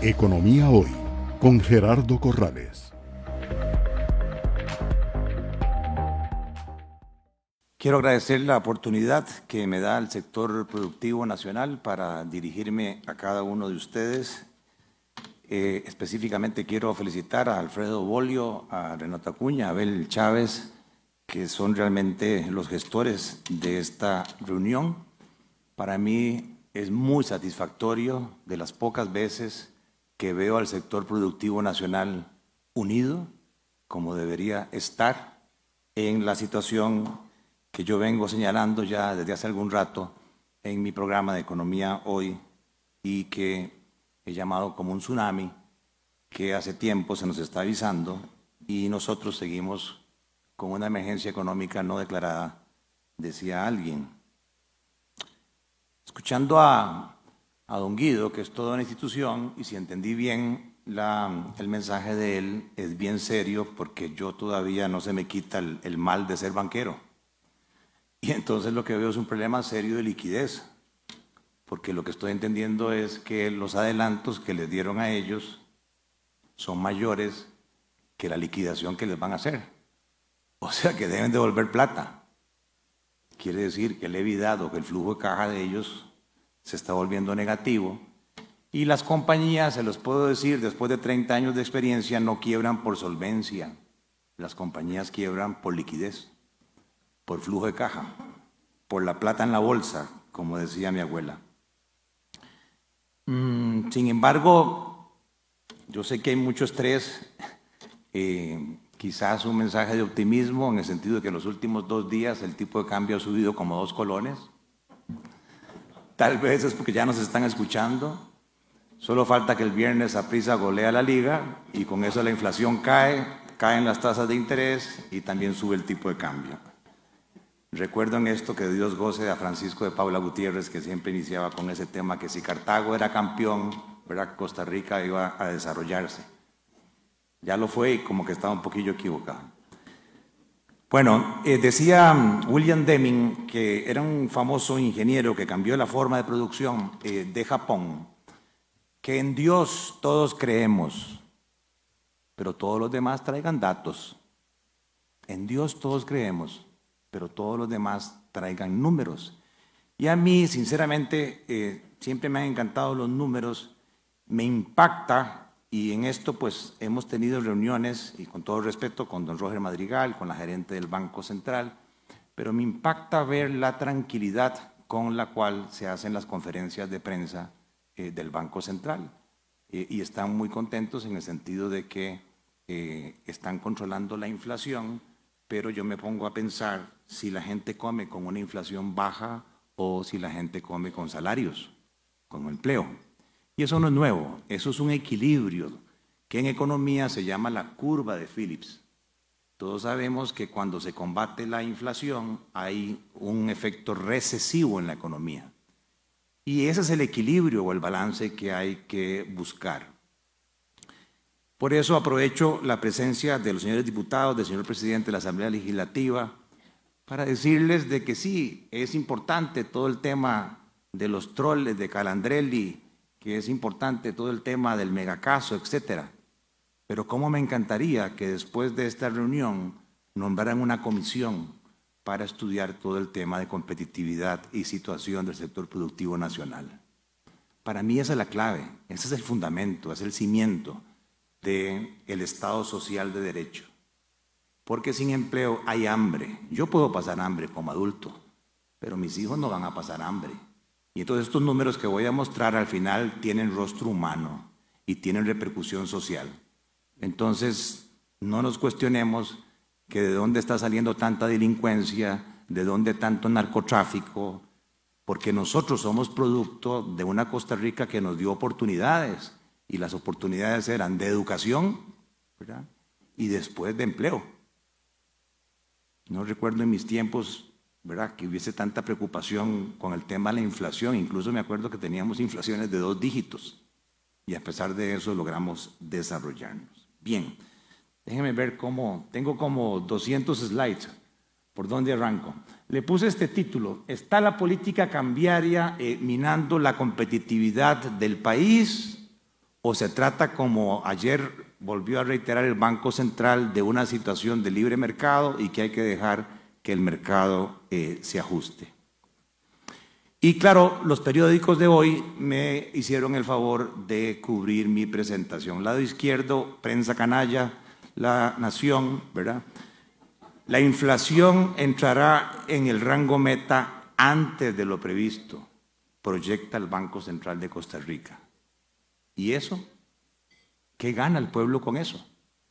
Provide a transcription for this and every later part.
Economía Hoy con Gerardo Corrales. Quiero agradecer la oportunidad que me da el sector productivo nacional para dirigirme a cada uno de ustedes. Eh, específicamente quiero felicitar a Alfredo Bolio, a Renata Cuña, a Abel Chávez, que son realmente los gestores de esta reunión. Para mí es muy satisfactorio de las pocas veces que veo al sector productivo nacional unido, como debería estar, en la situación que yo vengo señalando ya desde hace algún rato en mi programa de Economía Hoy y que he llamado como un tsunami que hace tiempo se nos está avisando y nosotros seguimos con una emergencia económica no declarada, decía alguien. Escuchando a, a don Guido, que es toda una institución, y si entendí bien el mensaje de él, es bien serio porque yo todavía no se me quita el, el mal de ser banquero. Y entonces lo que veo es un problema serio de liquidez, porque lo que estoy entendiendo es que los adelantos que les dieron a ellos son mayores que la liquidación que les van a hacer. O sea que deben devolver plata. Quiere decir que el evitado, que el flujo de caja de ellos se está volviendo negativo. Y las compañías, se los puedo decir, después de 30 años de experiencia, no quiebran por solvencia. Las compañías quiebran por liquidez, por flujo de caja, por la plata en la bolsa, como decía mi abuela. Mm, sin embargo, yo sé que hay mucho estrés. Eh, quizás un mensaje de optimismo en el sentido de que en los últimos dos días el tipo de cambio ha subido como dos colones. Tal vez es porque ya nos están escuchando. Solo falta que el viernes a prisa golea la liga y con eso la inflación cae, caen las tasas de interés y también sube el tipo de cambio. Recuerdo en esto que Dios goce a Francisco de Paula Gutiérrez, que siempre iniciaba con ese tema que si Cartago era campeón, ¿verdad? Costa Rica iba a desarrollarse. Ya lo fue y como que estaba un poquillo equivocado. Bueno, eh, decía mm, William Deming, que era un famoso ingeniero que cambió la forma de producción eh, de Japón, que en Dios todos creemos, pero todos los demás traigan datos. En Dios todos creemos, pero todos los demás traigan números. Y a mí, sinceramente, eh, siempre me han encantado los números, me impacta y en esto pues hemos tenido reuniones, y con todo respeto, con don Roger Madrigal, con la gerente del Banco Central, pero me impacta ver la tranquilidad con la cual se hacen las conferencias de prensa eh, del Banco Central. Eh, y están muy contentos en el sentido de que eh, están controlando la inflación, pero yo me pongo a pensar si la gente come con una inflación baja o si la gente come con salarios, con empleo. Y eso no es nuevo, eso es un equilibrio que en economía se llama la curva de Phillips. Todos sabemos que cuando se combate la inflación hay un efecto recesivo en la economía. Y ese es el equilibrio o el balance que hay que buscar. Por eso aprovecho la presencia de los señores diputados, del señor presidente de la Asamblea Legislativa, para decirles de que sí, es importante todo el tema de los troles de Calandrelli, que es importante todo el tema del megacaso, etcétera. Pero cómo me encantaría que después de esta reunión nombraran una comisión para estudiar todo el tema de competitividad y situación del sector productivo nacional. Para mí esa es la clave, ese es el fundamento, es el cimiento del el Estado social de derecho. Porque sin empleo hay hambre. Yo puedo pasar hambre como adulto, pero mis hijos no van a pasar hambre. Y entonces estos números que voy a mostrar al final tienen rostro humano y tienen repercusión social. Entonces, no nos cuestionemos que de dónde está saliendo tanta delincuencia, de dónde tanto narcotráfico, porque nosotros somos producto de una Costa Rica que nos dio oportunidades y las oportunidades eran de educación y después de empleo. No recuerdo en mis tiempos ¿verdad? que hubiese tanta preocupación con el tema de la inflación. Incluso me acuerdo que teníamos inflaciones de dos dígitos y a pesar de eso logramos desarrollarnos. Bien, déjenme ver cómo, tengo como 200 slides. ¿Por dónde arranco? Le puse este título, ¿está la política cambiaria eh, minando la competitividad del país o se trata, como ayer volvió a reiterar el Banco Central, de una situación de libre mercado y que hay que dejar que el mercado eh, se ajuste. Y claro, los periódicos de hoy me hicieron el favor de cubrir mi presentación. Lado izquierdo, prensa canalla, La Nación, ¿verdad? La inflación entrará en el rango meta antes de lo previsto, proyecta el Banco Central de Costa Rica. ¿Y eso? ¿Qué gana el pueblo con eso?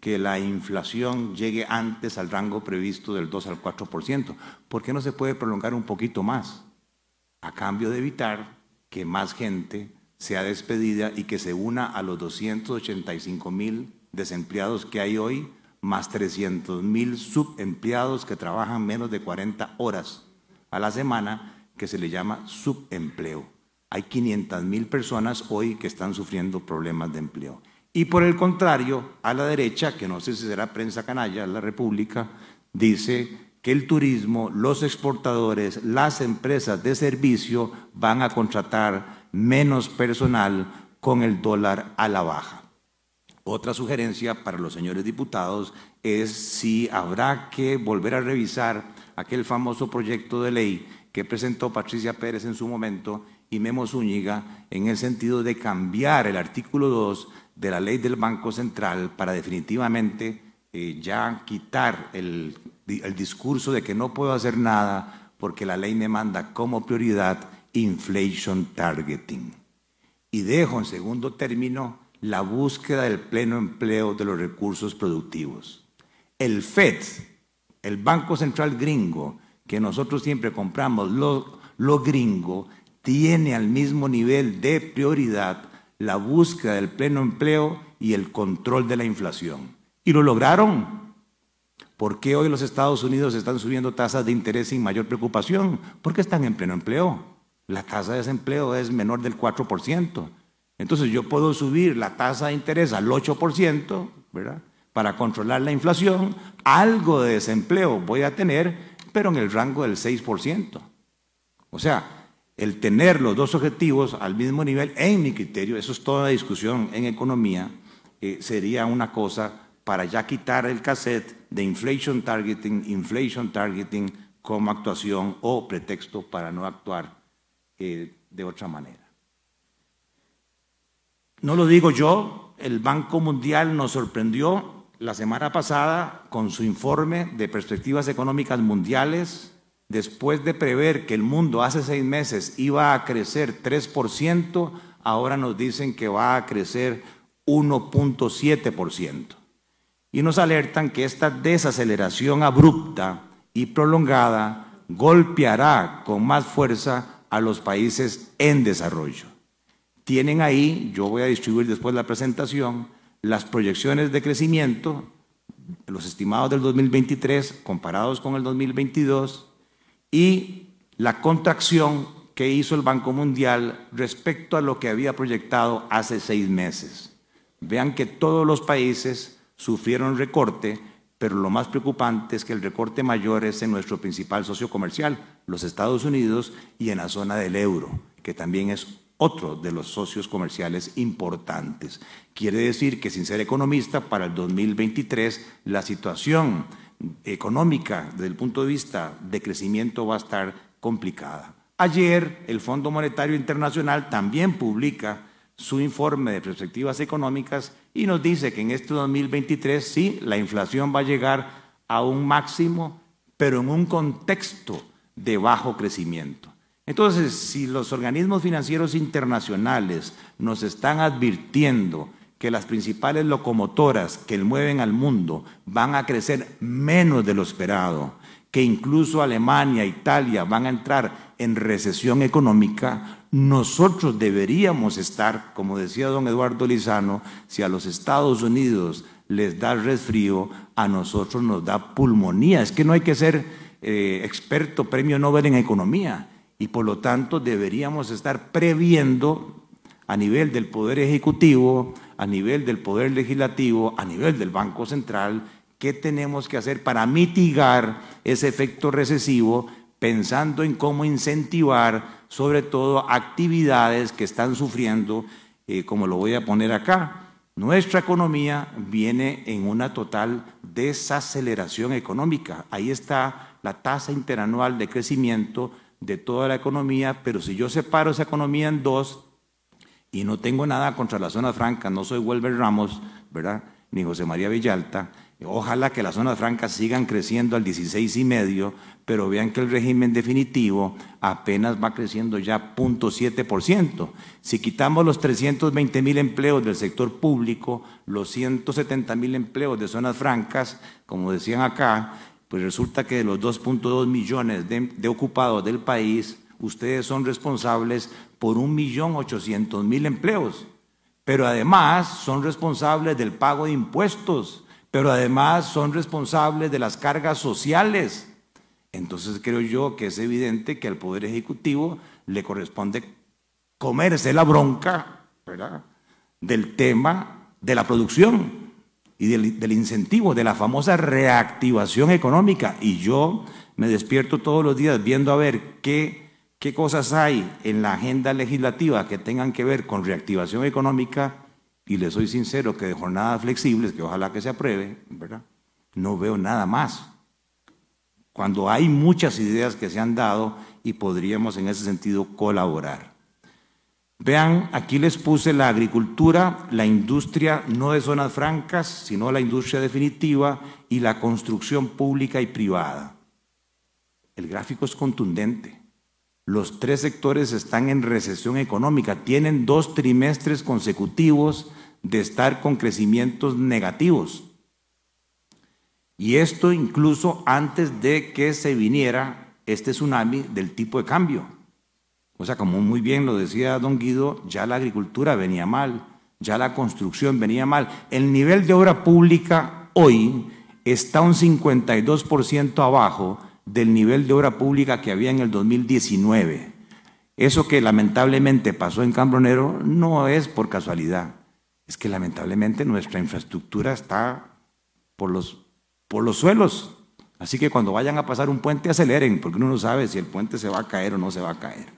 Que la inflación llegue antes al rango previsto del 2 al 4%. ¿Por qué no se puede prolongar un poquito más? a cambio de evitar que más gente sea despedida y que se una a los 285 mil desempleados que hay hoy, más 300 mil subempleados que trabajan menos de 40 horas a la semana, que se le llama subempleo. Hay 500 mil personas hoy que están sufriendo problemas de empleo. Y por el contrario, a la derecha, que no sé si será prensa canalla, la República, dice que el turismo, los exportadores, las empresas de servicio van a contratar menos personal con el dólar a la baja. Otra sugerencia para los señores diputados es si habrá que volver a revisar aquel famoso proyecto de ley que presentó Patricia Pérez en su momento y Memo Zúñiga en el sentido de cambiar el artículo 2 de la ley del Banco Central para definitivamente eh, ya quitar el el discurso de que no puedo hacer nada porque la ley me manda como prioridad inflation targeting. Y dejo en segundo término la búsqueda del pleno empleo de los recursos productivos. El FED, el Banco Central gringo, que nosotros siempre compramos lo, lo gringo, tiene al mismo nivel de prioridad la búsqueda del pleno empleo y el control de la inflación. Y lo lograron ¿Por qué hoy los Estados Unidos están subiendo tasas de interés sin mayor preocupación? Porque están en pleno empleo. La tasa de desempleo es menor del 4%. Entonces yo puedo subir la tasa de interés al 8%, ¿verdad? Para controlar la inflación, algo de desempleo voy a tener, pero en el rango del 6%. O sea, el tener los dos objetivos al mismo nivel, en mi criterio, eso es toda discusión en economía, eh, sería una cosa para ya quitar el cassette de inflation targeting, inflation targeting como actuación o pretexto para no actuar eh, de otra manera. No lo digo yo, el Banco Mundial nos sorprendió la semana pasada con su informe de perspectivas económicas mundiales, después de prever que el mundo hace seis meses iba a crecer 3%, ahora nos dicen que va a crecer 1.7% y nos alertan que esta desaceleración abrupta y prolongada golpeará con más fuerza a los países en desarrollo. Tienen ahí, yo voy a distribuir después la presentación, las proyecciones de crecimiento, los estimados del 2023 comparados con el 2022 y la contracción que hizo el Banco Mundial respecto a lo que había proyectado hace seis meses. Vean que todos los países sufrieron recorte, pero lo más preocupante es que el recorte mayor es en nuestro principal socio comercial, los Estados Unidos, y en la zona del euro, que también es otro de los socios comerciales importantes. Quiere decir que sin ser economista, para el 2023 la situación económica desde el punto de vista de crecimiento va a estar complicada. Ayer el Fondo Monetario Internacional también publica su informe de perspectivas económicas y nos dice que en este 2023 sí, la inflación va a llegar a un máximo, pero en un contexto de bajo crecimiento. Entonces, si los organismos financieros internacionales nos están advirtiendo que las principales locomotoras que mueven al mundo van a crecer menos de lo esperado, que incluso Alemania, Italia van a entrar en recesión económica, nosotros deberíamos estar, como decía don Eduardo Lizano, si a los Estados Unidos les da resfrío, a nosotros nos da pulmonía. Es que no hay que ser eh, experto premio Nobel en economía y por lo tanto deberíamos estar previendo a nivel del Poder Ejecutivo, a nivel del Poder Legislativo, a nivel del Banco Central, qué tenemos que hacer para mitigar ese efecto recesivo pensando en cómo incentivar sobre todo actividades que están sufriendo eh, como lo voy a poner acá. Nuestra economía viene en una total desaceleración económica. Ahí está la tasa interanual de crecimiento de toda la economía, pero si yo separo esa economía en dos y no tengo nada contra la zona franca, no soy Welber Ramos, ¿verdad? Ni José María Villalta, ojalá que las zonas francas sigan creciendo al 16 y medio, pero vean que el régimen definitivo apenas va creciendo ya 0.7%. Si quitamos los 320 mil empleos del sector público, los 170 mil empleos de zonas francas, como decían acá, pues resulta que de los 2.2 millones de, ocupados del país, ustedes son responsables por 1.800.000 empleos, pero además son responsables del pago de impuestos, pero además son responsables de las cargas sociales. Entonces creo yo que es evidente que al Poder Ejecutivo le corresponde comerse la bronca del tema de la producción y del, incentivo, de la famosa reactivación económica. Y yo me despierto todos los días viendo a ver qué, qué cosas hay en la agenda legislativa que tengan que ver con reactivación económica. Y le soy sincero que de jornadas flexibles, que ojalá que se apruebe, ¿verdad? No veo nada más. Cuando hay muchas ideas que se han dado y podríamos en ese sentido colaborar. Vean, aquí les puse la agricultura, la industria no de zonas francas, sino la industria definitiva y la construcción pública y privada. El gráfico es contundente. Los tres sectores están en recesión económica, tienen dos trimestres consecutivos de estar con crecimientos negativos. Y esto incluso antes de que se viniera este tsunami del tipo de cambio. O sea, como muy bien lo decía don Guido, ya la agricultura venía mal, ya la construcción venía mal. El nivel de obra pública hoy está un 52% abajo del nivel de obra pública que había en el 2019. Eso que lamentablemente pasó en Cambronero no es por casualidad, es que lamentablemente nuestra infraestructura está por los, por los suelos. Así que cuando vayan a pasar un puente aceleren, porque uno no sabe si el puente se va a caer o no se va a caer.